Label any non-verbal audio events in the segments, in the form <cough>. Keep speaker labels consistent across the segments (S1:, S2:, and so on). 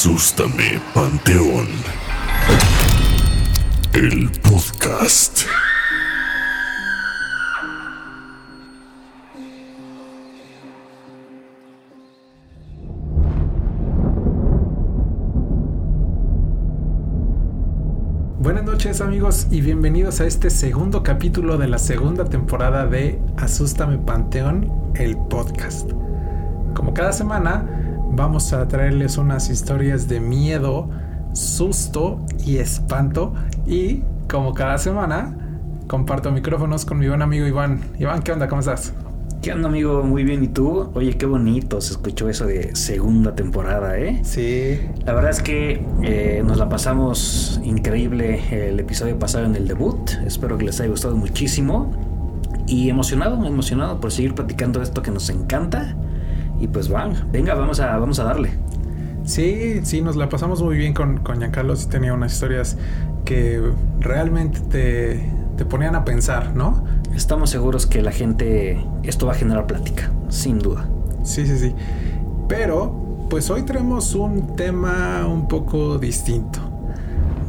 S1: Asústame, Panteón. El podcast.
S2: Buenas noches amigos y bienvenidos a este segundo capítulo de la segunda temporada de Asústame Panteón, el podcast. Como cada semana vamos a traerles unas historias de miedo, susto y espanto y como cada semana comparto micrófonos con mi buen amigo Iván. Iván, ¿qué onda? ¿Cómo estás?
S3: ¿Qué onda, amigo? Muy bien. ¿Y tú? Oye, qué bonito se escuchó eso de segunda temporada, ¿eh?
S2: Sí.
S3: La verdad es que eh, nos la pasamos increíble el episodio pasado en el debut. Espero que les haya gustado muchísimo. Y emocionado, emocionado por seguir platicando esto que nos encanta. Y pues van, venga, vamos a, vamos a darle.
S2: Sí, sí, nos la pasamos muy bien con, con Giancarlo. Sí tenía unas historias que realmente te, te ponían a pensar, ¿no?
S3: Estamos seguros que la gente, esto va a generar plática, sin duda.
S2: Sí, sí, sí. Pero, pues hoy traemos un tema un poco distinto.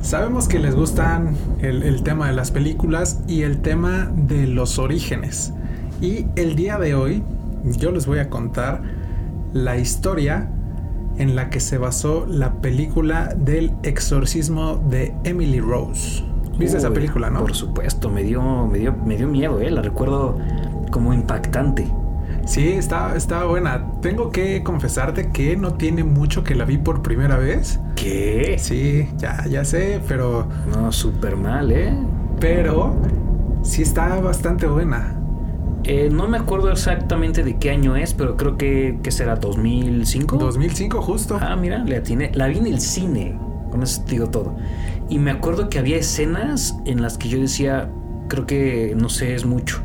S2: Sabemos que les gustan el, el, tema de las películas y el tema de los orígenes. Y el día de hoy yo les voy a contar la historia en la que se basó la película del exorcismo de Emily Rose. ¿Viste
S3: Uy,
S2: esa película, no?
S3: Por supuesto, me dio, me dio, me dio miedo, ¿eh? La recuerdo como impactante.
S2: Sí, estaba, estaba buena. Tengo que confesarte que no tiene mucho que la vi por primera vez.
S3: ¿Qué?
S2: Sí, ya, ya sé, pero.
S3: No, súper mal, ¿eh?
S2: Pero sí está bastante buena.
S3: Eh, no me acuerdo exactamente de qué año es, pero creo que, que será 2005.
S2: 2005 justo.
S3: Ah, mira, le atiné. La vi en el cine. Con eso te digo todo. Y me acuerdo que había escenas en las que yo decía, creo que no sé, es mucho.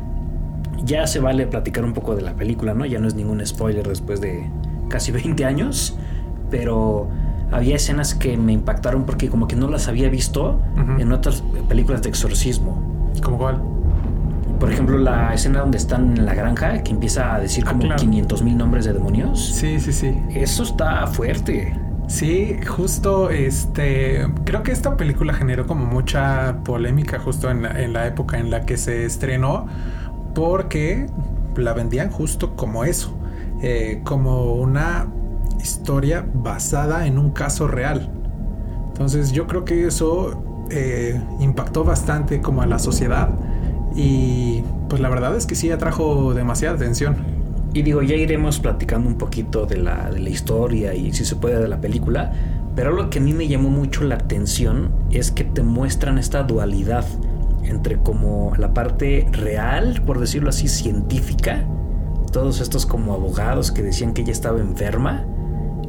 S3: Ya se vale platicar un poco de la película, ¿no? Ya no es ningún spoiler después de casi 20 años. Pero había escenas que me impactaron porque como que no las había visto uh -huh. en otras películas de exorcismo.
S2: ¿Cómo cuál?
S3: Por ejemplo, la escena donde están en la granja, que empieza a decir como ah, claro. 500 mil nombres de demonios.
S2: Sí, sí, sí.
S3: Eso está fuerte.
S2: Sí, justo este. Creo que esta película generó como mucha polémica justo en la, en la época en la que se estrenó, porque la vendían justo como eso, eh, como una historia basada en un caso real. Entonces, yo creo que eso eh, impactó bastante como a la sociedad y pues la verdad es que sí atrajo demasiada atención.
S3: Y digo, ya iremos platicando un poquito de la, de la, historia y si se puede de la película, pero lo que a mí me llamó mucho la atención es que te muestran esta dualidad entre como la parte real, por decirlo así, científica, todos estos como abogados que decían que ella estaba enferma,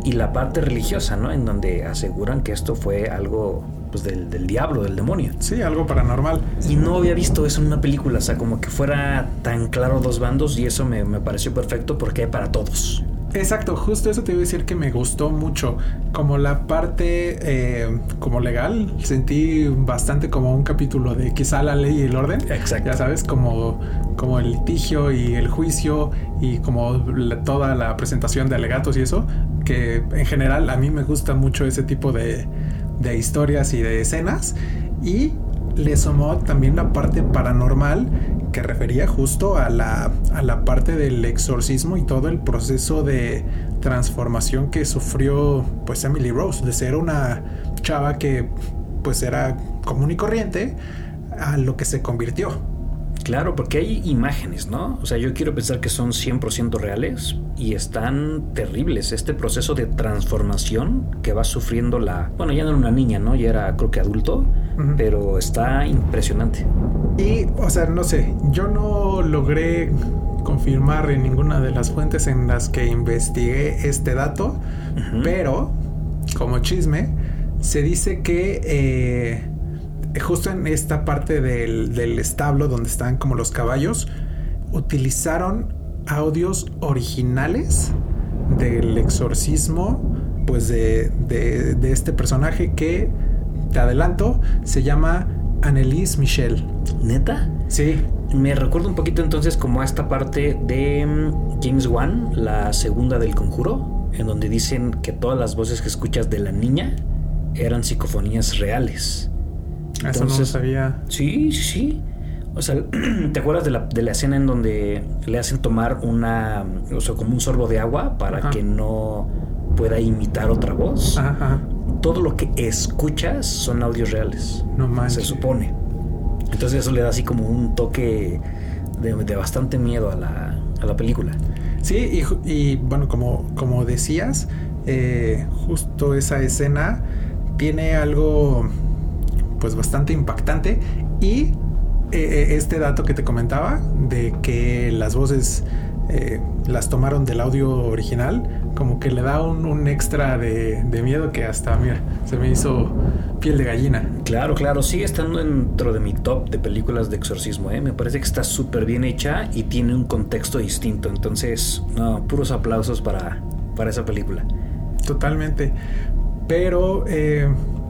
S3: y la parte religiosa, ¿no? En donde aseguran que esto fue algo pues, del, del, diablo, del demonio.
S2: Sí, algo paranormal.
S3: Y no había visto eso en una película, o sea, como que fuera tan claro dos bandos y eso me, me pareció perfecto porque hay para todos.
S2: Exacto, justo eso te iba a decir que me gustó mucho. Como la parte eh, como legal, sentí bastante como un capítulo de quizá la ley y el orden.
S3: Exacto.
S2: Ya sabes, como, como el litigio y el juicio y como la, toda la presentación de alegatos y eso. Que en general a mí me gusta mucho ese tipo de, de historias y de escenas. Y le sumó también la parte paranormal que refería justo a la, a la parte del exorcismo y todo el proceso de transformación que sufrió pues Emily Rose, de ser una chava que pues era común y corriente a lo que se convirtió.
S3: Claro, porque hay imágenes, ¿no? O sea, yo quiero pensar que son 100% reales y están terribles. Este proceso de transformación que va sufriendo la... Bueno, ya no era una niña, ¿no? Ya era creo que adulto, uh -huh. pero está impresionante.
S2: Y, o sea, no sé, yo no logré confirmar en ninguna de las fuentes en las que investigué este dato, uh -huh. pero, como chisme, se dice que... Eh, justo en esta parte del, del, establo donde están como los caballos, utilizaron audios originales del exorcismo, pues de, de, de este personaje que, te adelanto, se llama Annelise Michel.
S3: ¿Neta?
S2: Sí.
S3: Me recuerda un poquito entonces como a esta parte de mm, James Wan, la segunda del conjuro, en donde dicen que todas las voces que escuchas de la niña eran psicofonías reales.
S2: Eso no lo sabía.
S3: Sí, sí, sí. O sea, <clears throat> ¿te acuerdas de la, de la escena en donde le hacen tomar una, o sea, como un sorbo de agua para
S2: Ajá.
S3: que no pueda imitar otra voz?
S2: Ajá, ajá.
S3: Todo lo que escuchas son audios reales.
S2: No manches.
S3: Se supone. Entonces eso le da así como un toque de, de bastante miedo a la, a la película.
S2: Sí, y, y, bueno, como, como decías, eh, justo esa escena tiene algo pues bastante impactante y eh, eh, este dato que te comentaba de que las voces eh, las tomaron del audio original, como que le da un, un extra de, de miedo que hasta, mira, se me hizo piel de gallina.
S3: Claro, claro, sigue estando dentro de mi top de películas de exorcismo. ¿eh? Me parece que está súper bien hecha y tiene un contexto distinto. Entonces, no, puros aplausos para, para esa película.
S2: Totalmente. Pero,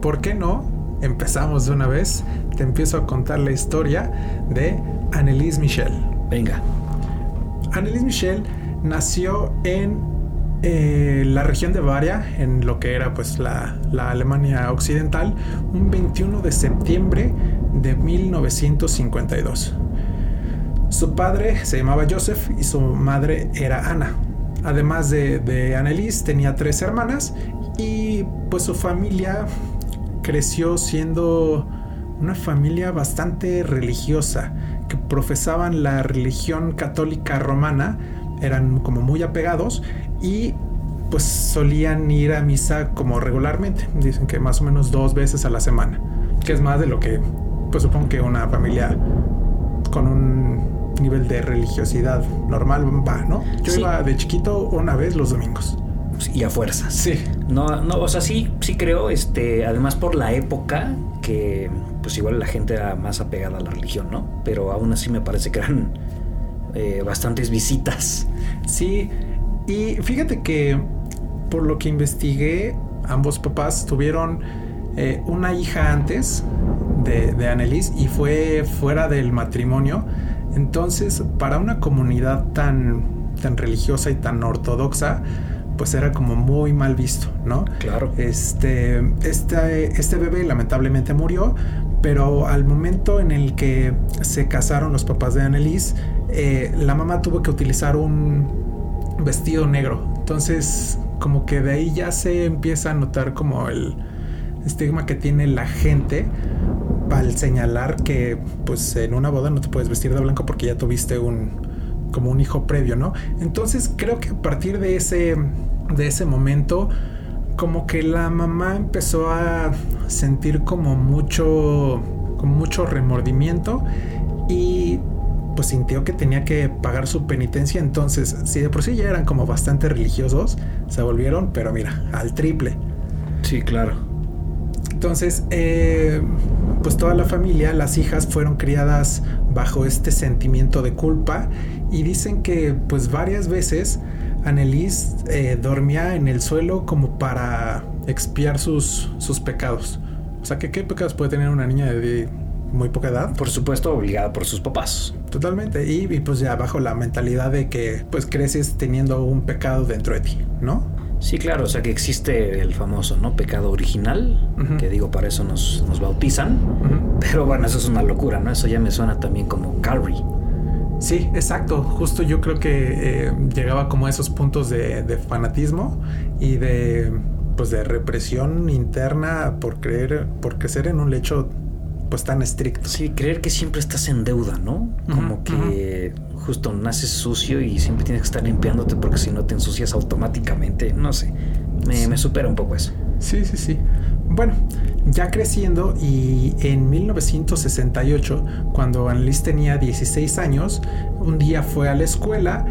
S2: ¿por qué no? Empezamos de una vez. Te empiezo a contar la historia de Annelise Michel.
S3: Venga.
S2: Annelise Michel nació en eh, la región de Bavaria, en lo que era pues la, la Alemania occidental, un 21 de septiembre de 1952. Su padre se llamaba Joseph y su madre era Ana. Además de, de Annelise, tenía tres hermanas y pues su familia creció siendo una familia bastante religiosa, que profesaban la religión católica romana, eran como muy apegados y pues solían ir a misa como regularmente, dicen que más o menos dos veces a la semana, que es más de lo que pues supongo que una familia con un nivel de religiosidad normal va, ¿no? Yo
S3: Sí.
S2: iba de chiquito una vez los domingos.
S3: Y a fuerzas.
S2: Sí.
S3: No, no, o sea, sí, sí creo, este, además por la época que pues igual la gente era más apegada a la religión, ¿no? Pero aún así me parece que eran eh, bastantes visitas.
S2: Sí, y fíjate que por lo que investigué, ambos papás tuvieron eh, una hija antes de, de Annelise y fue fuera del matrimonio. Entonces, para una comunidad tan, tan religiosa y tan ortodoxa, pues era como muy mal visto, ¿no?
S3: Claro.
S2: Este, este, este bebé lamentablemente murió, pero al momento en el que se casaron los papás de Annelise, eh, la mamá tuvo que utilizar un vestido negro. Entonces, como que de ahí ya se empieza a notar como el estigma que tiene la gente al señalar que pues en una boda no te puedes vestir de blanco porque ya tuviste un como un hijo previo, ¿no? Entonces creo que a partir de ese de ese momento como que la mamá empezó a sentir como mucho como mucho remordimiento y pues sintió que tenía que pagar su penitencia, entonces si de por sí ya eran como bastante religiosos, se volvieron, pero mira, al triple.
S3: Sí, claro.
S2: Entonces, eh, pues toda la familia, las hijas fueron criadas bajo este sentimiento de culpa y dicen que pues varias veces Annelise eh, dormía en el suelo como para expiar sus, sus pecados. O sea, que ¿qué pecados puede tener una niña de muy poca edad?
S3: Por supuesto, obligada por sus papás.
S2: Totalmente. Y, y, pues ya bajo la mentalidad de que pues creces teniendo un pecado dentro de ti, ¿no?
S3: Sí, claro, o sea que existe el famoso, ¿no? Pecado original, que digo, para eso nos, nos bautizan. Pero bueno, eso es una locura, ¿no? Eso ya me suena también como Calvary.
S2: Sí, exacto. Justo yo creo que eh, llegaba como a esos puntos de, de fanatismo y de pues de represión interna por creer, por crecer en un lecho pues tan estricto.
S3: Sí, creer que siempre estás en deuda, ¿no? Como que justo naces sucio y siempre tienes que estar limpiándote porque si no te ensucias automáticamente. No sé, me,
S2: Sí.
S3: me supera un poco eso.
S2: Sí, sí, sí. Bueno, ya creciendo y en 1968, cuando Annelise tenía 16 años, un día fue a la escuela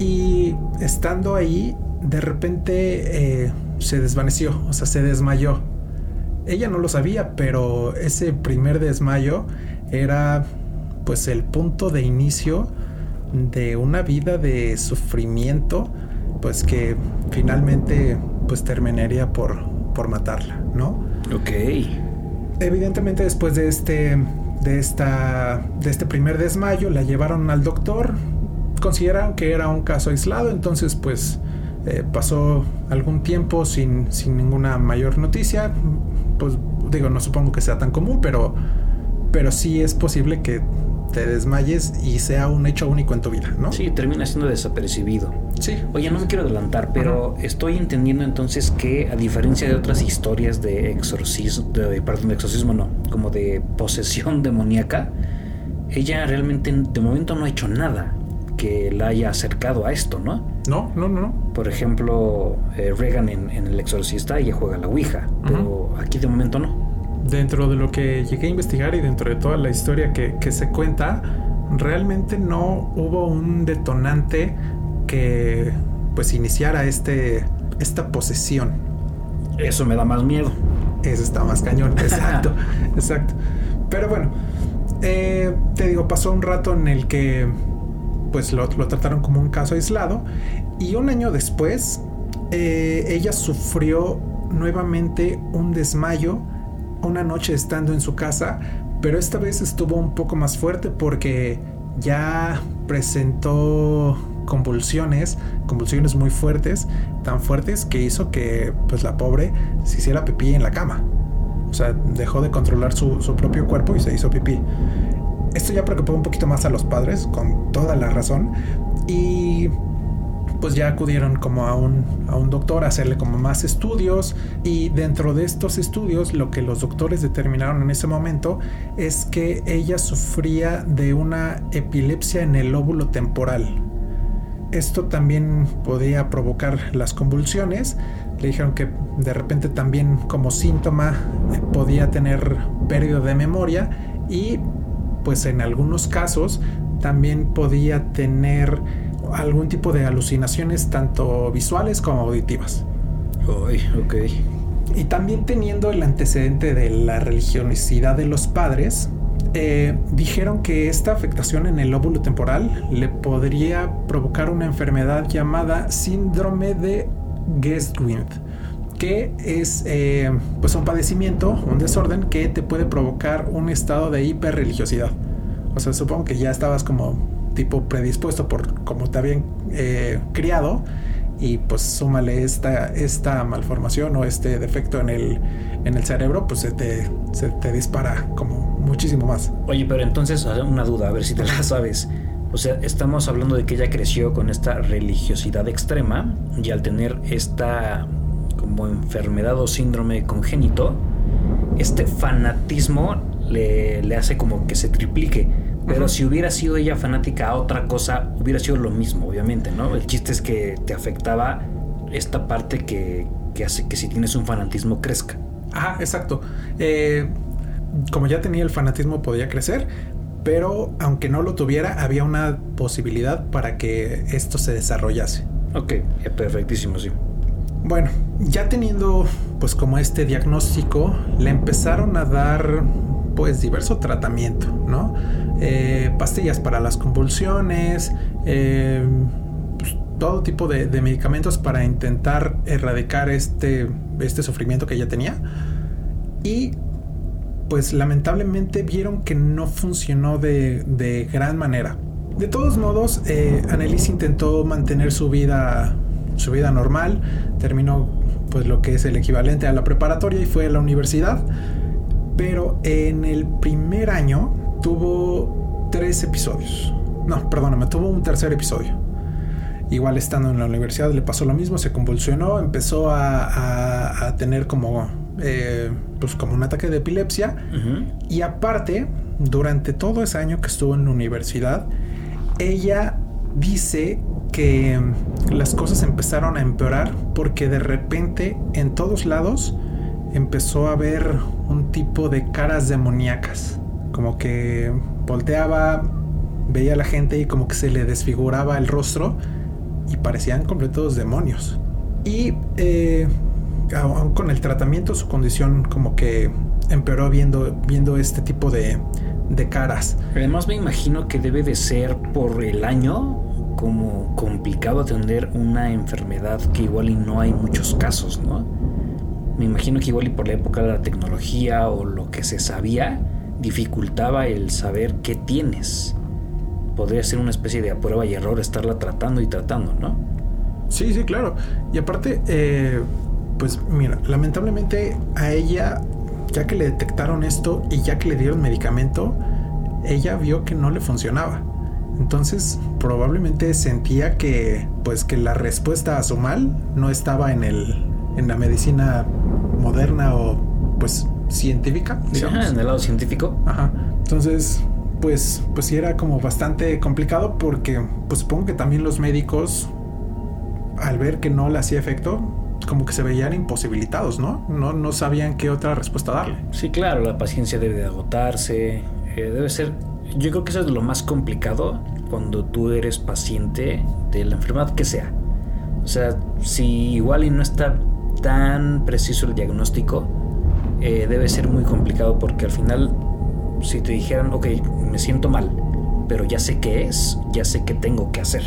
S2: y estando ahí, de repente eh, se desvaneció, o sea, se desmayó. Ella no lo sabía, pero ese primer desmayo era pues el punto de inicio de una vida de sufrimiento, pues que finalmente pues terminaría por, por matarla, ¿no?
S3: Ok.
S2: Evidentemente después de este de, esta, de este primer desmayo, la llevaron al doctor, consideraron que era un caso aislado, entonces pues eh, pasó algún tiempo sin, sin ninguna mayor noticia, pues digo, no supongo que sea tan común, pero, pero sí es posible que te desmayes y sea un hecho único en tu vida, ¿no?
S3: Sí, termina siendo desapercibido.
S2: Sí.
S3: Oye, no me quiero adelantar, pero estoy entendiendo entonces que a diferencia de otras historias de exorcismo, de, perdón, de exorcismo no, como de posesión <laughs> demoníaca, ella realmente de momento no ha hecho nada que la haya acercado a esto, ¿no?
S2: No, no, no, no.
S3: Por ejemplo, eh, Regan en, en El Exorcista, ella juega la Ouija, pero aquí de momento no
S2: dentro de lo que llegué a investigar y dentro de toda la historia que, se cuenta, realmente no hubo un detonante que pues iniciara este, esta posesión.
S3: Eso me da más miedo.
S2: Eso está más cañón, <laughs> exacto, exacto. Pero bueno, eh, te digo, pasó un rato en el que pues lo, trataron como un caso aislado y un año después eh, ella sufrió nuevamente un desmayo una noche estando en su casa, pero esta vez estuvo un poco más fuerte porque ya presentó convulsiones, convulsiones muy fuertes, tan fuertes que hizo que pues la pobre se hiciera pipí en la cama. O sea, dejó de controlar su, su propio cuerpo y se hizo pipí. Esto ya preocupó un poquito más a los padres, con toda la razón. Y pues ya acudieron como a un, a un doctor a hacerle como más estudios y dentro de estos estudios lo que los doctores determinaron en ese momento es que ella sufría de una epilepsia en el lóbulo temporal. Esto también podía provocar las convulsiones. Le dijeron que de repente también como síntoma podía tener pérdida de memoria y pues en algunos casos también podía tener algún tipo de alucinaciones tanto visuales como auditivas.
S3: ok.
S2: Y también teniendo el antecedente de la religiosidad de los padres, eh, dijeron que esta afectación en el lóbulo temporal le podría provocar una enfermedad llamada síndrome de Guestwind, que es eh, pues un padecimiento, un desorden que te puede provocar un estado de hiperreligiosidad. O sea, supongo que ya estabas como tipo predispuesto por como te habían eh, criado y pues súmale esta, esta malformación o este defecto en el, en el cerebro, pues se te, se te dispara como muchísimo más.
S3: Oye, pero entonces una duda, a ver si te la <laughs> sabes. O sea, estamos hablando de que ella creció con esta religiosidad extrema y al tener esta como enfermedad o síndrome congénito, este fanatismo le, le hace como que se triplique. Pero si hubiera sido ella fanática a otra cosa, hubiera sido lo mismo, obviamente, ¿no? El chiste es que te afectaba esta parte que, hace que si tienes un fanatismo crezca.
S2: Ah, exacto. Eh, como ya tenía el fanatismo, podía crecer, pero aunque no lo tuviera, había una posibilidad para que esto se desarrollase.
S3: Ok, perfectísimo, sí.
S2: Bueno, ya teniendo pues como este diagnóstico, le empezaron a dar pues diverso tratamiento, ¿no? Eh, pastillas para las convulsiones, eh, pues, todo tipo de, medicamentos para intentar erradicar este, este sufrimiento que ella tenía. Y pues lamentablemente vieron que no funcionó de, gran manera. De todos modos, eh, intentó mantener su vida, su vida normal, terminó pues lo que es el equivalente a la preparatoria y fue a la universidad. Pero en el primer año tuvo tres episodios. No, perdóname, tuvo un tercer episodio. Igual estando en la universidad le pasó lo mismo, se convulsionó, empezó a, tener como, eh, pues como un ataque de epilepsia. Y aparte, durante todo ese año que estuvo en la universidad, ella dice que las cosas empezaron a empeorar porque de repente en todos lados empezó a ver un tipo de caras demoníacas. Como que volteaba, veía a la gente y como que se le desfiguraba el rostro y parecían completos demonios. Y eh, aún con el tratamiento su condición como que empeoró viendo, viendo este tipo de, de caras.
S3: Además me imagino que debe de ser por el año como complicado atender una enfermedad que igual y no hay muchos casos, ¿no? Me imagino que igual y por la época de la tecnología o lo que se sabía, dificultaba el saber qué tienes. Podría ser una especie de prueba y error estarla tratando y tratando, ¿no?
S2: Sí, sí, claro. Y aparte, eh, pues mira, lamentablemente a ella, ya que le detectaron esto y ya que le dieron medicamento, ella vio que no le funcionaba. Entonces, probablemente sentía que, pues, que la respuesta a su mal no estaba en el, en la medicina moderna o, pues, científica, digamos.
S3: en el lado científico.
S2: Ajá. Entonces, pues, pues sí era como bastante complicado porque, pues, supongo que también los médicos, al ver que no le hacía efecto, como que se veían imposibilitados, ¿no? No, no sabían qué otra respuesta darle.
S3: Sí, claro, la paciencia debe de agotarse, eh, debe ser... Yo creo que eso es lo más complicado cuando tú eres paciente de la enfermedad que sea. O sea, si igual y no está tan preciso el diagnóstico, eh, debe ser muy complicado porque al final, si te dijeran, ok, me siento mal, pero ya sé qué es, ya sé qué tengo que hacer.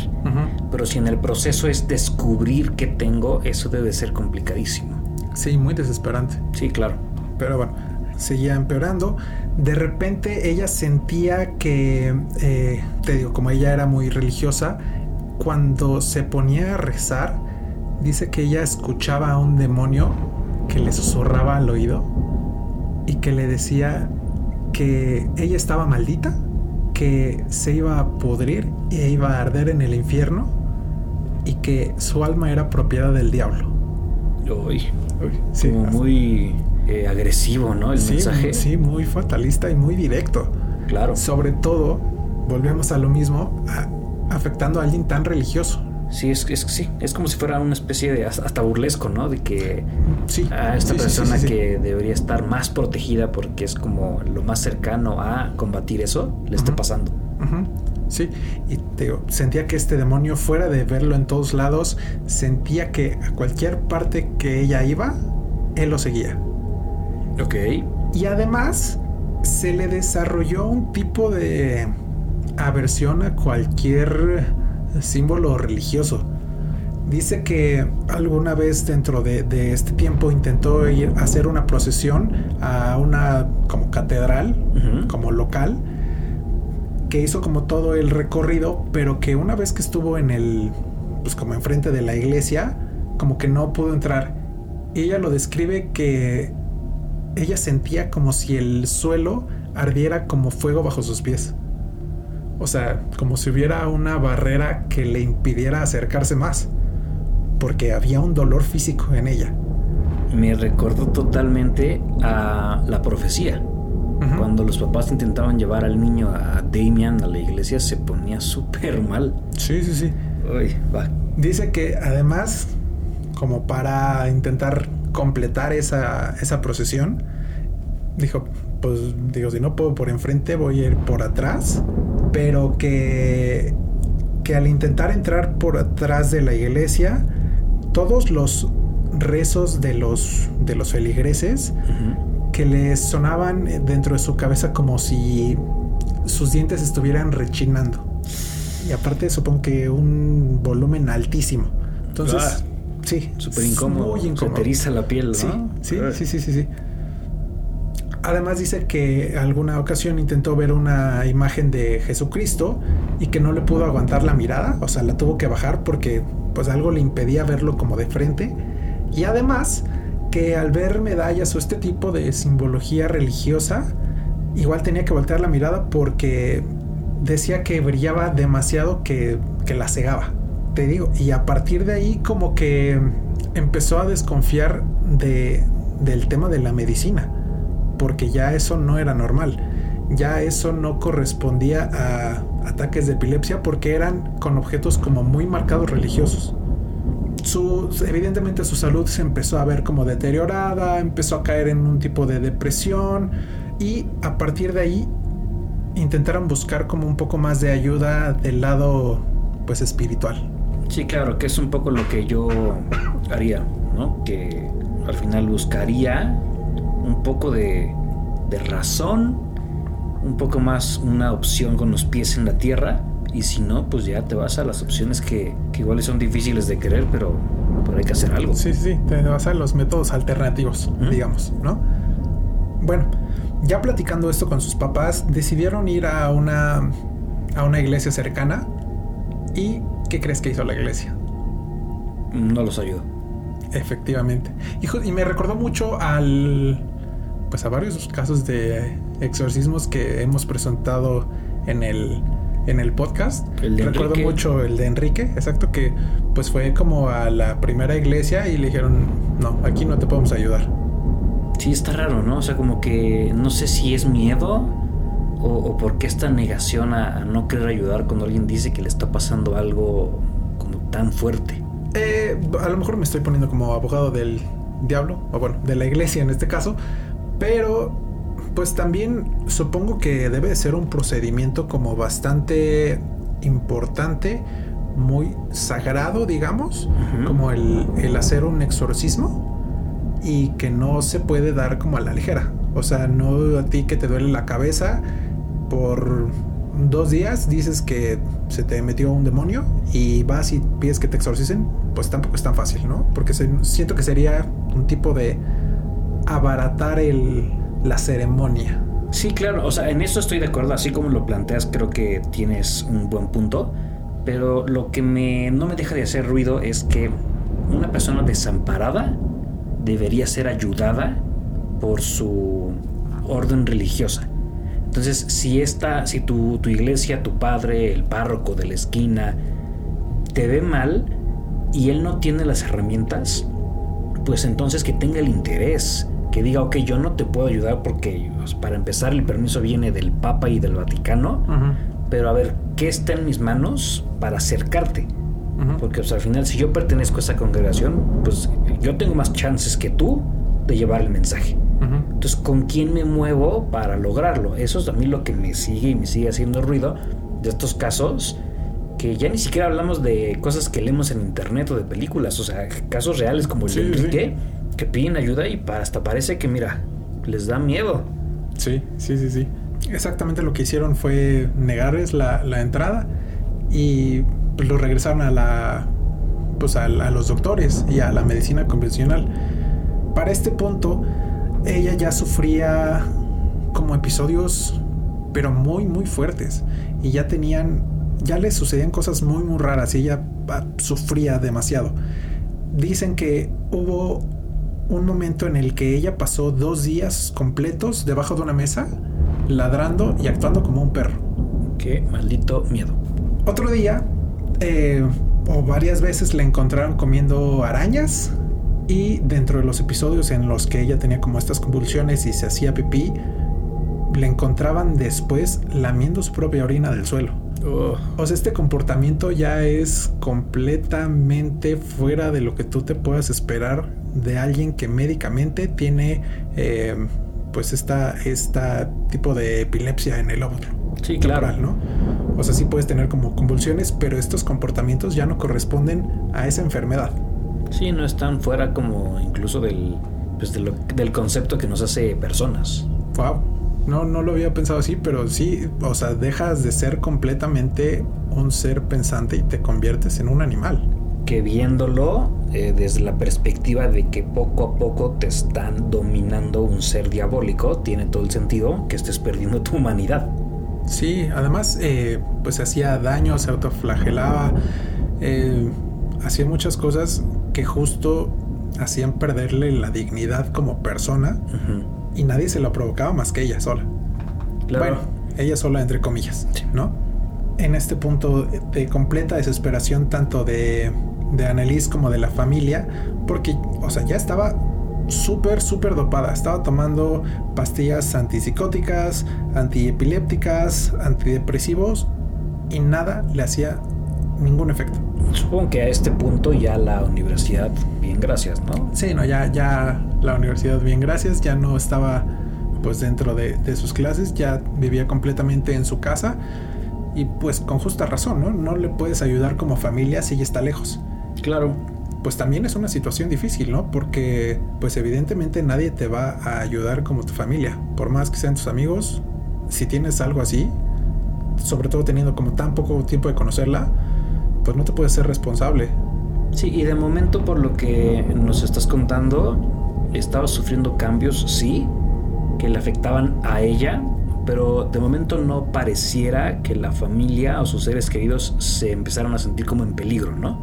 S3: Pero si en el proceso es descubrir qué tengo, eso debe ser complicadísimo.
S2: Sí, muy desesperante.
S3: Sí, claro.
S2: Pero bueno, seguía empeorando. De repente ella sentía que, eh, te digo, como ella era muy religiosa, cuando se ponía a rezar, dice que ella escuchaba a un demonio que le susurraba al oído y que le decía que ella estaba maldita que se iba a pudrir e iba a arder en el infierno y que su alma era propiedad del diablo.
S3: Uy, sí, como muy eh, agresivo, ¿no? El mensaje.
S2: Sí, muy fatalista y muy directo.
S3: Claro.
S2: Sobre todo, volvemos a lo mismo, afectando a alguien tan religioso.
S3: Sí, es, es, sí, es como si fuera una especie de hasta burlesco, ¿no? De que
S2: sí,
S3: a esta persona que debería estar más protegida porque es como lo más cercano a combatir eso, le está pasando.
S2: Sí, y te sentía que este demonio, fuera de verlo en todos lados, sentía que a cualquier parte que ella iba, él lo seguía.
S3: Ok.
S2: Y además, se le desarrolló un tipo de aversión a cualquier símbolo religioso. Dice que alguna vez dentro de, este tiempo intentó ir a hacer una procesión a una como catedral, como local, que hizo como todo el recorrido, pero que una vez que estuvo en el, pues como enfrente de la iglesia, como que no pudo entrar. Ella lo describe que ella sentía como si el suelo ardiera como fuego bajo sus pies. O sea, como si hubiera una barrera que le impidiera acercarse más, porque había un dolor físico en ella.
S3: Me recordó totalmente a la profecía. Cuando los papás intentaban llevar al niño a Damian a la iglesia, se ponía súper mal.
S2: Sí, sí, sí.
S3: Uy, va.
S2: Dice que además, como para intentar completar esa, esa procesión, dijo, pues digo, si no puedo por enfrente, voy a ir por atrás pero que, que al intentar entrar por atrás de la iglesia, todos los rezos de los, de los feligreses que les sonaban dentro de su cabeza como si sus dientes estuvieran rechinando. Y aparte supongo que un volumen altísimo. Entonces, ah, sí.
S3: Súper incómodo. Muy incómodo. Se la piel, ¿no?
S2: Sí, sí, sí, sí, sí, sí. Además dice que alguna ocasión intentó ver una imagen de Jesucristo y que no le pudo aguantar la mirada, o sea, la tuvo que bajar porque pues algo le impedía verlo como de frente. Y además que al ver medallas o este tipo de simbología religiosa, igual tenía que voltear la mirada porque decía que brillaba demasiado que, que la cegaba. Te digo, y a partir de ahí como que empezó a desconfiar de, del tema de la medicina porque ya eso no era normal. Ya eso no correspondía a ataques de epilepsia porque eran con objetos como muy marcados religiosos. Su, evidentemente su salud se empezó a ver como deteriorada, empezó a caer en un tipo de depresión y a partir de ahí intentaron buscar como un poco más de ayuda del lado pues espiritual.
S3: Sí, claro, que es un poco lo que yo haría, ¿no? Que al final buscaría un poco de, razón, un poco más una opción con los pies en la tierra. Y si no, pues ya te vas a las opciones que, que igual son difíciles de querer, pero, pero hay que hacer algo.
S2: Sí, sí, te vas a los métodos alternativos, digamos, ¿no? Bueno, ya platicando esto con sus papás, decidieron ir a una, a una iglesia cercana. ¿Y qué crees que hizo la iglesia?
S3: No los ayudó.
S2: Efectivamente. Ju- y me recordó mucho al. Pues a varios casos de exorcismos que hemos presentado en el, en el podcast.
S3: El
S2: Recuerdo
S3: Enrique.
S2: mucho el de Enrique, exacto, que pues fue como a la primera iglesia y le dijeron: No, aquí no te podemos ayudar.
S3: Sí, está raro, ¿no? O sea, como que no sé si es miedo o, o por qué esta negación a, a no querer ayudar cuando alguien dice que le está pasando algo como tan fuerte.
S2: Eh, a lo mejor me estoy poniendo como abogado del diablo, o bueno, de la iglesia en este caso, pero pues también supongo que debe de ser un procedimiento como bastante importante, muy sagrado, digamos, como el, el hacer un exorcismo y que no se puede dar como a la ligera. O sea, no a ti que te duele la cabeza por dos días dices que se te metió un demonio y vas y pides que te exorcicen, pues tampoco es tan fácil, ¿no? Porque se- siento que sería un tipo de abaratar el, la ceremonia.
S3: Sí, claro, o sea, en eso estoy de acuerdo, así como lo planteas, creo que tienes un buen punto, pero lo que me, no me deja de hacer ruido es que una persona desamparada debería ser ayudada por su orden religiosa. Entonces, si esta, si tu, tu iglesia, tu padre, el párroco de la esquina, te ve mal y él no tiene las herramientas, pues entonces que tenga el interés, que diga, ok, yo no te puedo ayudar porque pues, para empezar el permiso viene del Papa y del Vaticano, pero a ver, ¿qué está en mis manos para acercarte? Porque sea, al final, si yo pertenezco a esa congregación, pues yo tengo más chances que tú de llevar el mensaje. Entonces, ¿con quién me muevo para lograrlo? Eso es a mí lo que me sigue y me sigue haciendo ruido de estos casos que ya ni siquiera hablamos de cosas que leemos en internet o de películas, o sea, casos reales como el
S2: Sí,
S3: de
S2: sí.
S3: Que piden ayuda y hasta parece que, mira, les da miedo.
S2: Sí, sí, sí, sí. Exactamente lo que hicieron fue negarles la, la entrada y pues, lo regresaron a la pues a, a los doctores y a la medicina convencional. Para este punto, ella ya sufría como episodios, pero muy, muy fuertes. Y ya tenían, ya le sucedían cosas muy, muy raras y ella ah, sufría demasiado. Dicen que hubo un momento en el que ella pasó dos días completos debajo de una mesa, ladrando y actuando como un perro.
S3: Qué maldito miedo.
S2: Otro día, eh, o varias veces le encontraron comiendo arañas y dentro de los episodios en los que ella tenía como estas convulsiones y se hacía pipí, le encontraban después lamiendo su propia orina del suelo. O sea, este comportamiento ya es completamente fuera de lo que tú te puedas esperar de alguien que médicamente tiene eh, pues esta, esta tipo de epilepsia en el óvulo.
S3: Sí, claro.
S2: ¿no? O sea, sí puedes tener como convulsiones, pero estos comportamientos ya no corresponden a esa enfermedad.
S3: Sí, no están fuera como incluso del, pues de lo- del concepto que nos hace personas.
S2: Wow. No, no lo había pensado así, pero sí, o sea, dejas de ser completamente un ser pensante y te conviertes en un animal.
S3: Que viéndolo eh, desde la perspectiva de que poco a poco te están dominando un ser diabólico, tiene todo el sentido que estés perdiendo tu humanidad.
S2: Sí, además, eh, pues hacía daño, se autoflagelaba, eh, hacía muchas cosas que justo hacían perderle la dignidad como persona. Y nadie se lo provocaba más que ella sola.
S3: Claro.
S2: Bueno, ella sola entre comillas. ¿no? En este punto de completa desesperación tanto de, de Annelies como de la familia, porque, o sea, ya estaba súper, súper dopada. Estaba tomando pastillas antipsicóticas, antiepilépticas, antidepresivos y nada le hacía ningún efecto.
S3: Supongo que a este punto ya la universidad, bien gracias, ¿no?
S2: Sí, no, ya, ya la universidad, bien, gracias, ya no estaba pues dentro de, de sus clases, ya vivía completamente en su casa y pues con justa razón, ¿no? No le puedes ayudar como familia si ella está lejos.
S3: Claro.
S2: Pues también es una situación difícil, ¿no? Porque pues evidentemente nadie te va a ayudar como tu familia, por más que sean tus amigos, si tienes algo así, sobre todo teniendo como tan poco tiempo de conocerla, pues no te puedes ser responsable.
S3: Sí, y de momento por lo que nos estás contando, estaba sufriendo cambios, sí, que le afectaban a ella, pero de momento no pareciera que la familia o sus seres queridos se empezaron a sentir como en peligro, ¿no?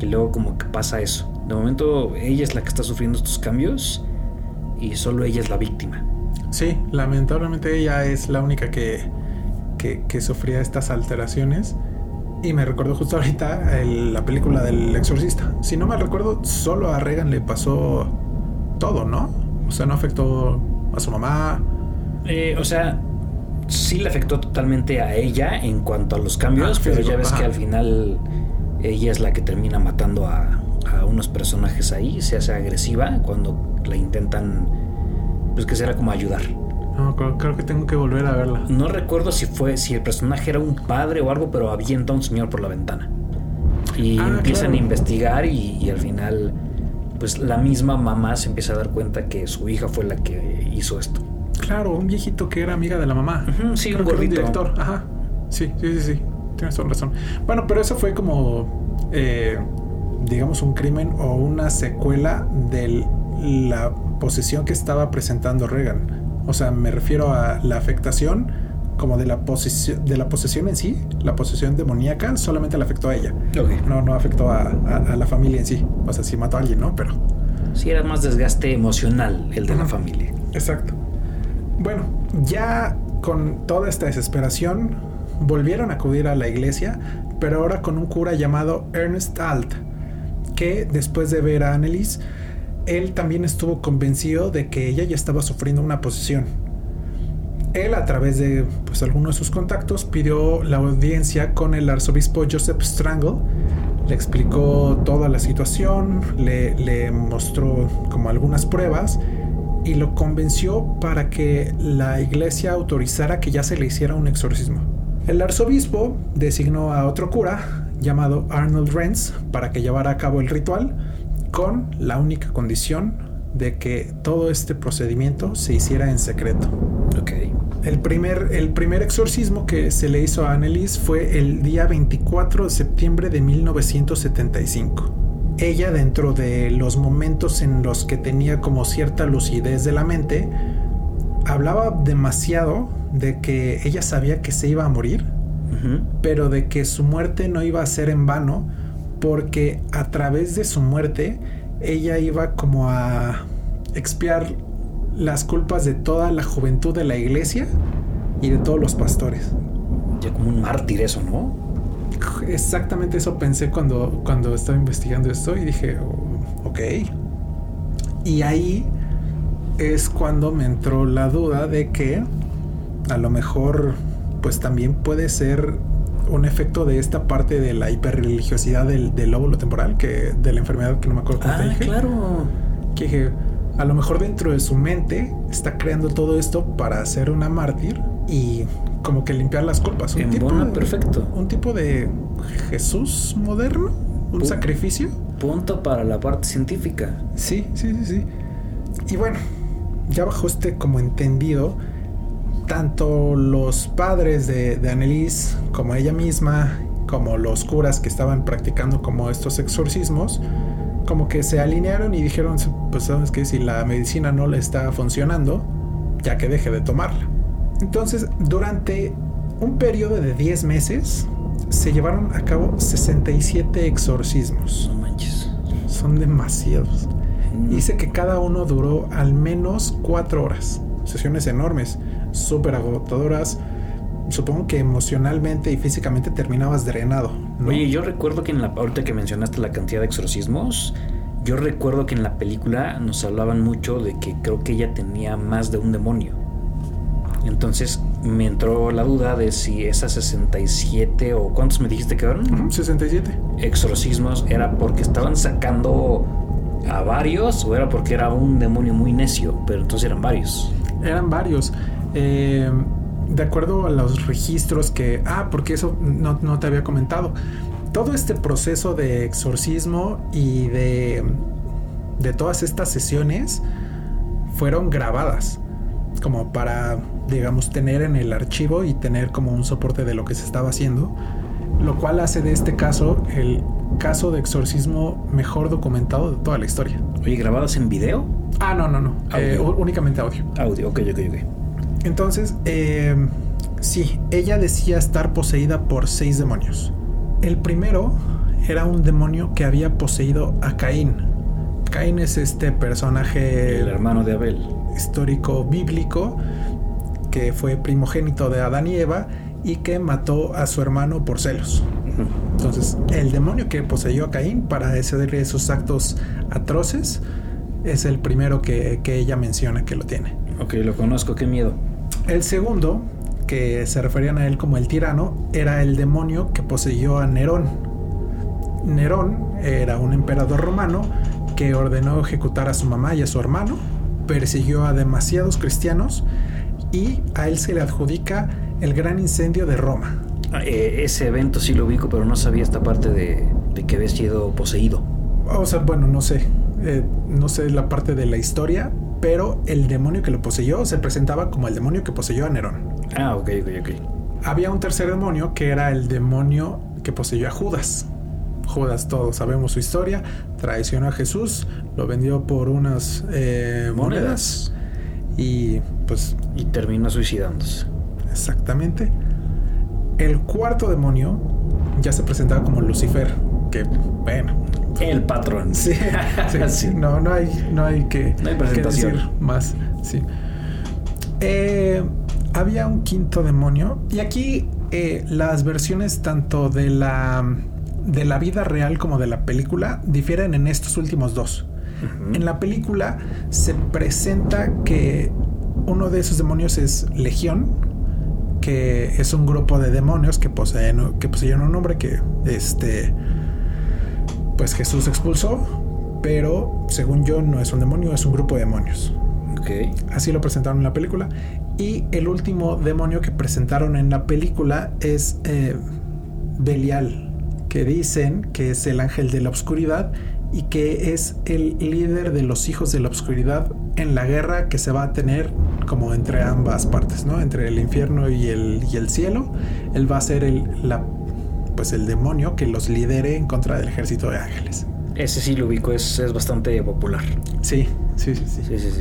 S3: Y luego como que pasa eso. De momento ella es la que está sufriendo estos cambios y solo ella es la víctima.
S2: Sí, lamentablemente ella es la única que, que, que sufría estas alteraciones. Y me recuerdo justo ahorita el- la película del exorcista. Si no me recuerdo, solo a Regan le pasó todo, ¿no? O sea, no afectó a su mamá.
S3: Eh, o sea, sí le afectó totalmente a ella en cuanto a los cambios,
S2: Ah,
S3: pero
S2: físico,
S3: ya ves
S2: ajá.
S3: que al final ella es la que termina matando a, a unos personajes ahí, se hace agresiva cuando la intentan, pues que será como ayudar.
S2: No, creo, creo que tengo que volver a verla.
S3: No recuerdo si fue, si el personaje era un padre o algo, pero avienta a un señor por la ventana. Y
S2: Ah,
S3: empiezan
S2: claro.
S3: a investigar y, y al final, pues la misma mamá se empieza a dar cuenta que su hija fue la que hizo esto.
S2: Claro, un viejito que era amiga de la mamá.
S3: Sí,
S2: Creo
S3: un gordito.
S2: director. Ajá. Sí, sí, sí, sí. Tienes toda razón. Bueno, pero eso fue como, eh, digamos, un crimen o una secuela de la posesión que estaba presentando Reagan. O sea, me refiero a la afectación como de la posesión, de la posesión en sí, la posesión demoníaca, solamente le afectó a ella. No, no afectó a, a- a la familia en sí. O sea, sí mató a alguien, ¿no? Pero.
S3: Sí, era más desgaste emocional el de la familia.
S2: Exacto. Bueno, ya con toda esta desesperación, volvieron a acudir a la iglesia, pero ahora con un cura llamado Ernest Alt, que después de ver a Annelies, él también estuvo convencido de que ella ya estaba sufriendo una posesión. Él, a través de pues, algunos de sus contactos, pidió la audiencia con el arzobispo Joseph Strangle. Le explicó toda la situación, le, mostró como algunas pruebas y lo convenció para que la iglesia autorizara que ya se le hiciera un exorcismo. El arzobispo designó a otro cura llamado Arnold Renz para que llevara a cabo el ritual con la única condición de que todo este procedimiento se hiciera en secreto.
S3: Ok.
S2: El primer, el primer exorcismo que se le hizo a Annelies fue el día 24 de septiembre de 1975. Ella, dentro de los momentos en los que tenía como cierta lucidez de la mente, hablaba demasiado de que ella sabía que se iba a morir, pero de que su muerte no iba a ser en vano, porque a través de su muerte ella iba como a expiar las culpas de toda la juventud de la iglesia y de todos los pastores.
S3: Ya como un mártir eso, ¿no?
S2: Exactamente eso pensé cuando, cuando estaba investigando esto y dije, "Oh, ok. Y ahí es cuando me entró la duda de que a lo mejor pues también puede ser un efecto de esta parte de la hiperreligiosidad del, del lóbulo temporal, que de la enfermedad que no me acuerdo cómo te
S3: Ah,
S2: dije.
S3: claro.
S2: Que dije, a lo mejor dentro de su mente está creando todo esto para ser una mártir y como que limpiar las culpas. Un tipo,
S3: perfecto.
S2: un tipo de Jesús moderno, un sacrificio.
S3: Punto para la parte científica.
S2: Sí, sí, sí, sí. Y bueno, ya bajo este como entendido, tanto los padres de, de como ella misma, como los curas que estaban practicando como estos exorcismos, como que se alinearon y dijeron, pues sabes que si la medicina no le está funcionando, ya que deje de tomarla. Entonces, durante un periodo de 10 meses, se llevaron a cabo 67 exorcismos.
S3: No manches.
S2: Son demasiados. Dice que cada uno duró al menos cuatro horas. Sesiones enormes, súper agotadoras. Supongo que emocionalmente y físicamente terminabas drenado. ¿no?
S3: Oye, yo recuerdo que en la ahorita que mencionaste la cantidad de exorcismos, yo recuerdo que en la película nos hablaban mucho de que creo que ella tenía más de un demonio. Entonces me entró la duda de si esas 67 o cuántos me dijiste que eran
S2: Ujú, 67.
S3: exorcismos era porque estaban sacando a varios o era porque era un demonio muy necio, pero entonces eran varios.
S2: Eran varios. Eh, de acuerdo a los registros que... Ah, porque eso no, no te había comentado. Todo este proceso de exorcismo y de, de todas estas sesiones fueron grabadas. Como para, digamos, tener en el archivo y tener como un soporte de lo que se estaba haciendo. Lo cual hace de este caso el caso de exorcismo mejor documentado de toda la historia.
S3: Oye, ¿grabadas en video?
S2: Ah, no, no, no. Eh,
S3: Audio.
S2: únicamente audio.
S3: Audio, ok, ok, ok.
S2: Entonces, eh, sí, ella decía estar poseída por seis demonios. El primero era un demonio que había poseído a Caín. Caín es este personaje
S3: El hermano de Abel.
S2: histórico bíblico que fue primogénito de Adán y Eva y que mató a su hermano por celos. Entonces, el demonio que poseyó a Caín para hacer esos actos atroces es el primero que, que ella menciona que lo tiene.
S3: Ok, lo conozco, qué miedo.
S2: El segundo, que se referían a él como el tirano, era el demonio que poseyó a Nerón. Nerón era un emperador romano que ordenó ejecutar a su mamá y a su hermano, persiguió a demasiados cristianos y a él se le adjudica el gran incendio de Roma.
S3: Ah, eh, ese evento sí lo ubico, pero no sabía esta parte de, de que había sido poseído.
S2: O sea, bueno, no sé, eh, no sé la parte de la historia, pero el demonio que lo poseyó se presentaba como el demonio que poseyó a Nerón.
S3: Ah, ok, ok, ok.
S2: Había un tercer demonio que era el demonio que poseyó a Judas. Judas, todos sabemos su historia, traicionó a Jesús, lo vendió por unas eh, monedas y pues
S3: Y terminó suicidándose.
S2: exactamente. El cuarto demonio ya se presentaba como Lucifer, que bueno,
S3: El patrón. <laughs>
S2: Sí. No, no hay, no hay que,
S3: No hay
S2: que decir más. Sí. Eh, había un quinto demonio. Y aquí eh, las versiones tanto de la, de la vida real como de la película difieren en estos últimos dos. En la película se presenta que uno de esos demonios es Legión, que es un grupo de demonios que poseen, que poseen un hombre que este pues Jesús expulsó, pero según yo no es un demonio, es un grupo de demonios.
S3: Ok.
S2: Así lo presentaron en la película. Y el último demonio que presentaron en la película es eh, Belial, que dicen que es el ángel de la oscuridad y que es el líder de los hijos de la oscuridad en la guerra que se va a tener como entre ambas partes, ¿no? Entre el infierno y el, y el cielo. Él va a ser el, la, pues el demonio que los lidere en contra del ejército de ángeles.
S3: Ese sí lo ubico, es, es bastante popular.
S2: Sí, sí, sí, sí.
S3: Sí, sí, sí.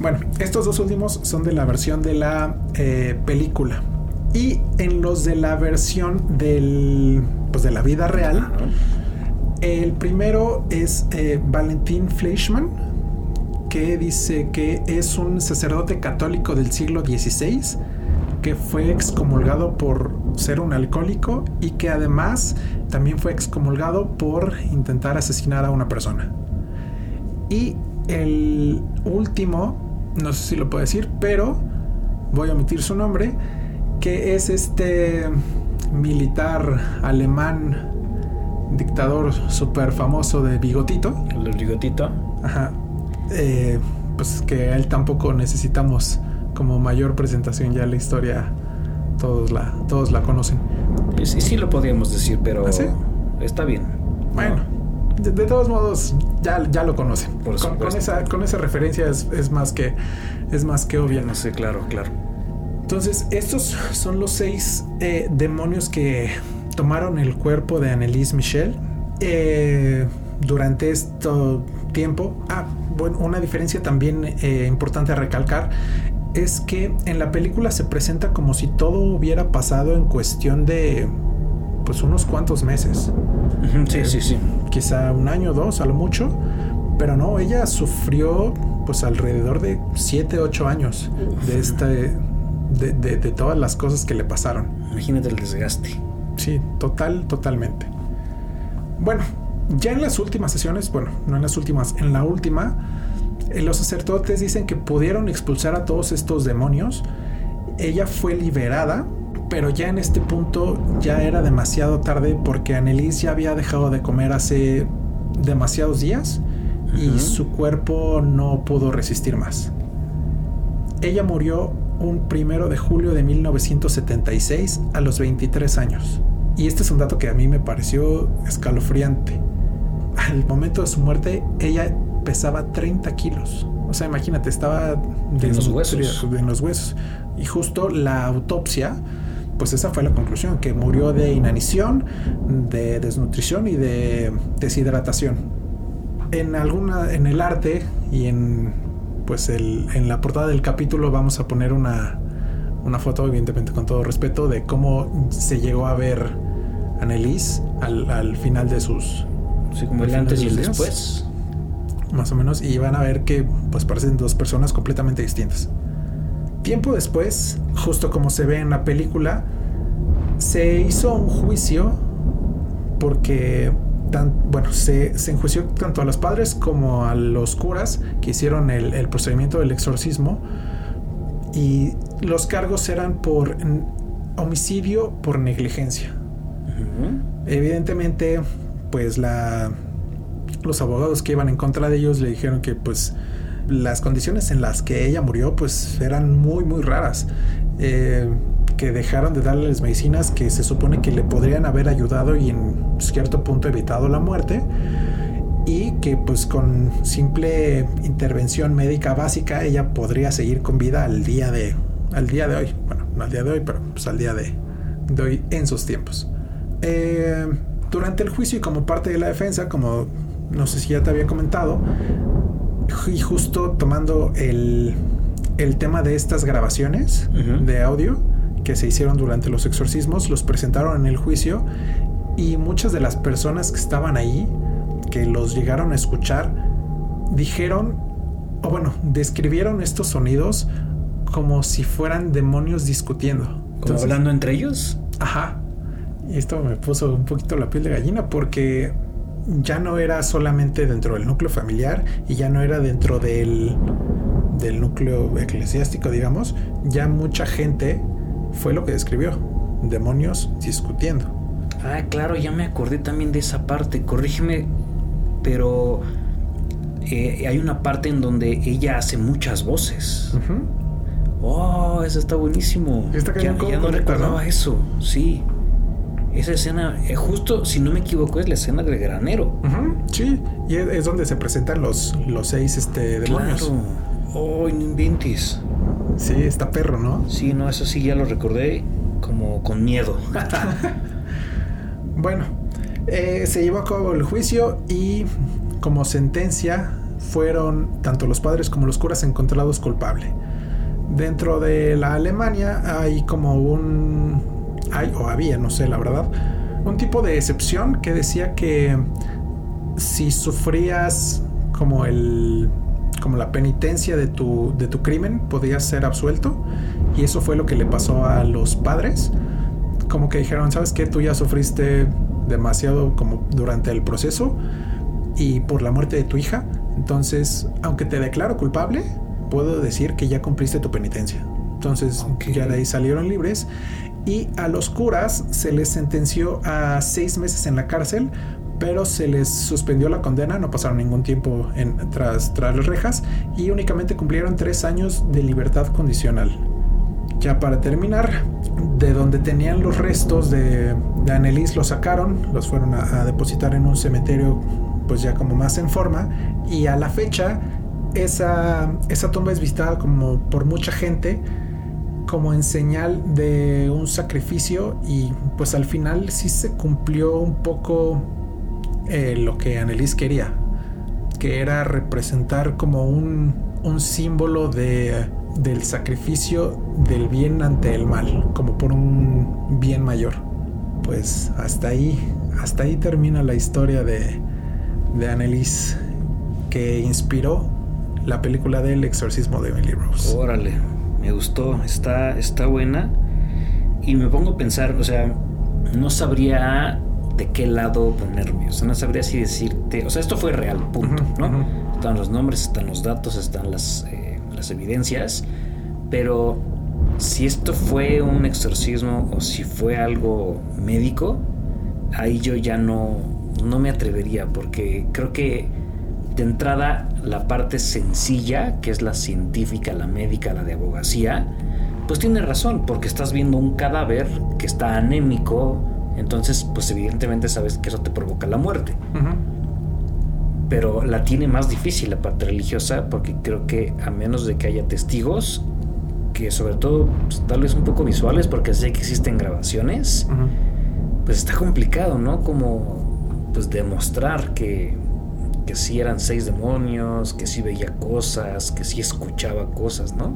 S2: Bueno, estos dos últimos son de la versión de la eh, película. Y en los de la versión del, pues de la vida real, el primero es eh, Valentín Fleischmann, que dice que es un sacerdote católico del siglo XVI que fue excomulgado por ser un alcohólico y que además también fue excomulgado por intentar asesinar a una persona. Y el último, no sé si lo puedo decir, pero voy a omitir su nombre, que es este militar alemán, dictador súper famoso de bigotito.
S3: El bigotito.
S2: Ajá. Eh, pues que a él tampoco necesitamos como mayor presentación ya la historia. Todos la, todos la conocen.
S3: Sí, sí, lo podríamos decir, pero
S2: ¿Ah, sí?
S3: está bien.
S2: Bueno, de, de todos modos, ya, ya lo conocen.
S3: Por
S2: Con, con esa, con esa referencia es, es más que es más que obvia.
S3: No sé, claro, claro.
S2: Entonces, estos son los seis eh, demonios que tomaron el cuerpo de Annelise Michel eh, durante este tiempo. Ah, bueno, una diferencia también eh, importante a recalcar es que en la película se presenta como si todo hubiera pasado en cuestión de pues unos cuantos meses,
S3: Sí, sí, sí.
S2: quizá un año o dos a lo mucho, pero no, ella sufrió pues alrededor de 7, 8 años de este de, de- de todas las cosas que le pasaron.
S3: Imagínate el desgaste.
S2: Sí, total, totalmente. Bueno, ya en las últimas sesiones, bueno, no en las últimas, en la última, los sacerdotes dicen que pudieron expulsar a todos estos demonios. Ella fue liberada, pero ya en este punto ya era demasiado tarde porque Annelise ya había dejado de comer hace demasiados días y su cuerpo no pudo resistir más. Ella murió un primero de julio de 1976 a los 23 años. Y este es un dato que a mí me pareció escalofriante. Al momento de su muerte, ella pesaba 30 kilos. O sea, imagínate, estaba
S3: En los huesos.
S2: En los huesos. Y justo la autopsia pues esa fue la conclusión, que murió de inanición, de desnutrición y de deshidratación. En alguna, en el arte y en pues el, en la portada del capítulo vamos a poner una, una foto, evidentemente con todo respeto, de cómo se llegó a ver Annelies al, al final de sus.
S3: Sí, como el antes
S2: de
S3: y el
S2: días.
S3: después.
S2: Más o menos. Y van a ver que pues parecen dos personas completamente distintas. Tiempo después, justo como se ve en la película, se hizo un juicio porque tan, bueno, se, se enjuició tanto a los padres como a los curas que hicieron el, el procedimiento del exorcismo y los cargos eran por homicidio por negligencia. Evidentemente, pues la los abogados que iban en contra de ellos le dijeron que pues las condiciones en las que ella murió pues eran muy muy raras. Eh, que dejaron de darles medicinas que se supone que le podrían haber ayudado y en cierto punto evitado la muerte. Y que pues con simple intervención médica básica ella podría seguir con vida al día de al día de hoy. Bueno no al día de hoy pero pues al día de, de hoy en sus tiempos. Eh, durante el juicio y como parte de la defensa como no sé si ya te había comentado y justo tomando el, el tema de estas grabaciones de audio que se hicieron durante los exorcismos, los presentaron en el juicio y muchas de las personas que estaban ahí, que los llegaron a escuchar, dijeron, o bueno, describieron estos sonidos como si fueran demonios discutiendo.
S3: Como
S2: Entonces,
S3: hablando entre ellos.
S2: Ajá. Y esto me puso un poquito la piel de gallina porque ya no era solamente dentro del núcleo familiar y ya no era dentro del, del núcleo eclesiástico, digamos. Ya mucha gente fue lo que describió. Demonios discutiendo.
S3: Ah, claro, ya me acordé también de esa parte. Corrígeme, pero eh, hay una parte en donde ella hace muchas voces. Oh, eso está buenísimo.
S2: Está
S3: ya ya no recordaba
S2: ¿no?
S3: eso, sí. Esa escena, eh, justo si no me equivoco, es la escena del granero.
S2: Sí, y es, es donde se presentan los, los seis este, demonios.
S3: Claro. Oh, no inventes.
S2: Sí, está perro, ¿no?
S3: Sí, no, eso sí ya lo recordé como con miedo. <laughs>
S2: Bueno, eh, se llevó a cabo el juicio y como sentencia fueron tanto los padres como los curas encontrados culpables. Dentro de la Alemania hay como un... hay o había, no sé la verdad, un tipo de excepción que decía que si sufrías como el como la penitencia de tu, de tu crimen podías ser absuelto y eso fue lo que le pasó a los padres como que dijeron, ¿sabes qué? Tú ya sufriste demasiado como durante el proceso y por la muerte de tu hija. Entonces, aunque te declaro culpable, puedo decir que ya cumpliste tu penitencia. Entonces, ya de ahí salieron libres. Y a los curas se les sentenció a seis meses en la cárcel, pero se les suspendió la condena, no pasaron ningún tiempo en, tras, tras las rejas y únicamente cumplieron tres años de libertad condicional. Ya para terminar, de donde tenían los restos de, de los sacaron, los fueron a, a depositar en un cementerio pues ya como más en forma y a la fecha esa, esa tumba es visitada como por mucha gente como en señal de un sacrificio y pues al final sí se cumplió un poco eh, lo que Annelies quería, que era representar como un, un símbolo de, del sacrificio del bien ante el mal, como por un bien mayor. Pues hasta ahí, hasta ahí termina la historia de, de Annelies que inspiró la película del exorcismo de Emily Rose.
S3: Órale, me gustó, está, está buena. Y me pongo a pensar, o sea, no sabría de qué lado ponerme. O sea, no sabría si decirte. O sea, esto fue real, punto, ¿no? Están los nombres, están los datos, están las, eh, las evidencias. Pero si esto fue un exorcismo o si fue algo médico, ahí yo ya no, no me atrevería porque creo que de entrada la parte sencilla, que es la científica, la médica, la de abogacía, pues tiene razón, porque estás viendo un cadáver que está anémico, entonces pues evidentemente sabes que eso te provoca la muerte. Pero la tiene más difícil la parte religiosa porque creo que a menos de que haya testigos que sobre todo pues, tal vez un poco visuales, porque sé que existen grabaciones, pues está complicado, ¿no? Como pues demostrar que, que sí eran seis demonios, que sí veía cosas, que sí escuchaba cosas, ¿no?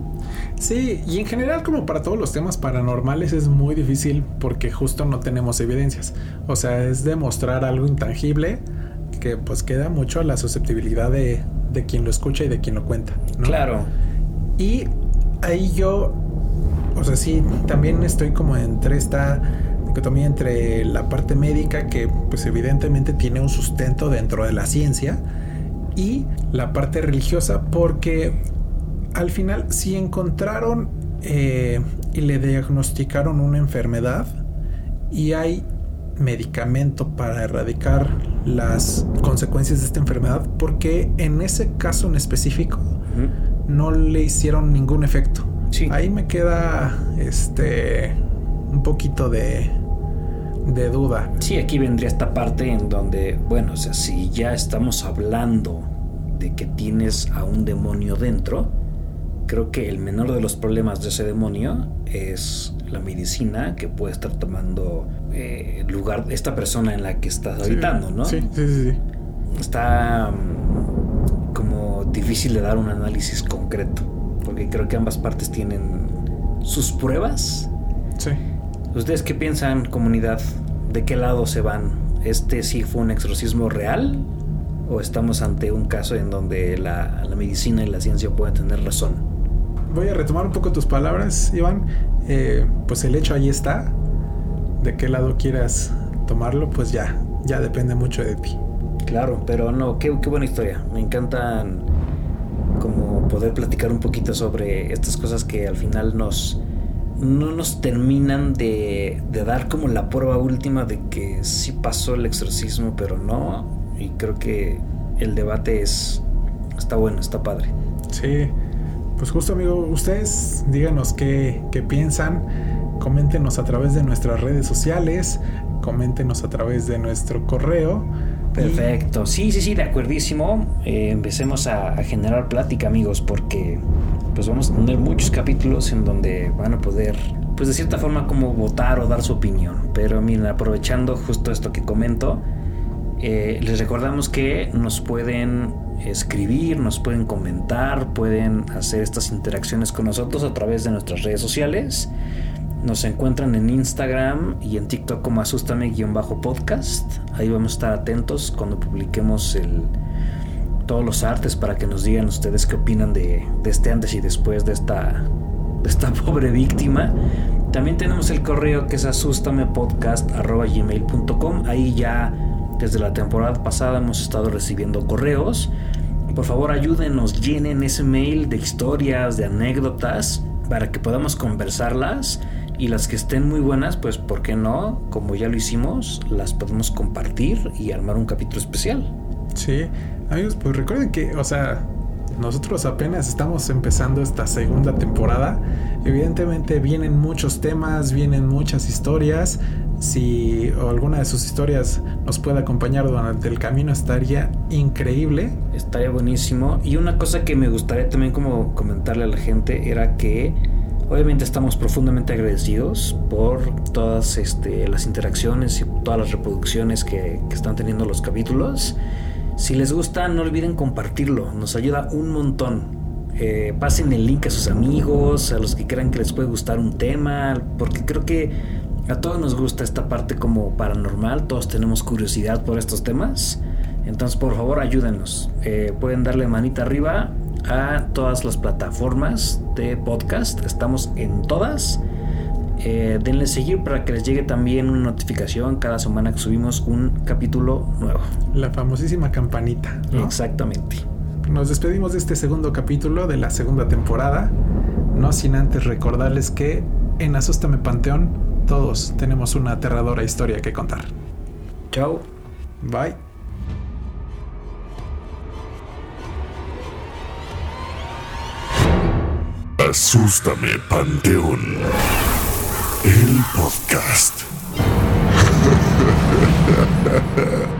S2: Sí, y en general como para todos los temas paranormales es muy difícil porque justo no tenemos evidencias. O sea, es demostrar algo intangible que pues queda mucho a la susceptibilidad de, de quien lo escucha y de quien lo cuenta. ¿no?
S3: Claro.
S2: Y ahí yo, o sea, sí, también estoy como entre esta dicotomía entre la parte médica, que pues evidentemente tiene un sustento dentro de la ciencia, y la parte religiosa, porque al final si encontraron eh, y le diagnosticaron una enfermedad y hay medicamento para erradicar las consecuencias de esta enfermedad, porque en ese caso en específico no le hicieron ningún efecto.
S3: Sí.
S2: Ahí me queda este un poquito de de duda.
S3: Sí, aquí vendría esta parte en donde, bueno, o sea, si ya estamos hablando de que tienes a un demonio dentro, creo que el menor de los problemas de ese demonio es la medicina que puede estar tomando eh, lugar esta persona en la que estás habitando, ¿no?
S2: Sí, sí, sí.
S3: Está mm, como difícil de dar un análisis concreto, porque creo que ambas partes tienen sus pruebas
S2: Sí.
S3: ¿Ustedes qué piensan, comunidad? ¿De qué lado se van? ¿Este sí fue un exorcismo real? ¿O estamos ante un caso en donde la, la medicina y la ciencia pueden tener razón?
S2: Voy a retomar un poco tus palabras, Iván. Eh, pues el hecho ahí está. De qué lado quieras tomarlo, pues ya, ya depende mucho de ti.
S3: Claro, pero no, qué, qué buena historia. Me encantan como poder platicar un poquito sobre estas cosas que al final nos no nos terminan de, de dar como la prueba última de que sí pasó el exorcismo, pero no. Y creo que el debate es está bueno, está padre.
S2: Sí, pues justo amigo, ustedes díganos qué, qué piensan, coméntenos a través de nuestras redes sociales, coméntenos a través de nuestro correo.
S3: Perfecto, sí, sí, sí, de acuerdísimo. Eh, empecemos a, a generar plática, amigos, porque pues vamos a tener muchos capítulos en donde van a poder, pues de cierta forma, como votar o dar su opinión. Pero miren, aprovechando justo esto que comento, eh, les recordamos que nos pueden escribir, nos pueden comentar, pueden hacer estas interacciones con nosotros a través de nuestras redes sociales. Nos encuentran en Instagram y en TikTok como asústame-podcast. Ahí vamos a estar atentos cuando publiquemos el, todos los artes para que nos digan ustedes qué opinan de, de este antes y después de esta, de esta <laughs> pobre víctima. También tenemos el correo que es asustamepodcast.gmail.com. Ahí ya desde la temporada pasada hemos estado recibiendo correos. Por favor ayúdenos, llenen ese mail de historias, de anécdotas, para que podamos conversarlas y las que estén muy buenas, pues ¿por qué no? Como ya lo hicimos, las podemos compartir y armar un capítulo especial.
S2: Sí, amigos, pues recuerden que, o sea, nosotros apenas estamos empezando esta segunda temporada. Evidentemente vienen muchos temas, vienen muchas historias. Si alguna de sus historias nos puede acompañar durante el camino, estaría increíble.
S3: Estaría buenísimo. Y una cosa que me gustaría también como comentarle a la gente era que obviamente estamos profundamente agradecidos por todas este, las interacciones y todas las reproducciones que, están teniendo los capítulos. Si les gusta, no olviden compartirlo. Nos ayuda un montón. Eh, pasen el link a sus amigos, a los que crean que les puede gustar un tema, porque creo que a todos nos gusta esta parte como paranormal, todos tenemos curiosidad por estos temas. Entonces, por favor, ayúdenos. Eh, pueden darle manita arriba a todas las plataformas de podcast. Estamos en todas. Eh, denle seguir para que les llegue también una notificación cada semana que subimos un capítulo nuevo.
S2: La famosísima campanita. ¿no?
S3: Exactamente.
S2: Nos despedimos de este segundo capítulo de la segunda temporada. No sin antes recordarles que en Asústame Panteón todos tenemos una aterradora historia que contar.
S3: Chao.
S2: Bye.
S1: Asústame, Panteón. El podcast. <laughs>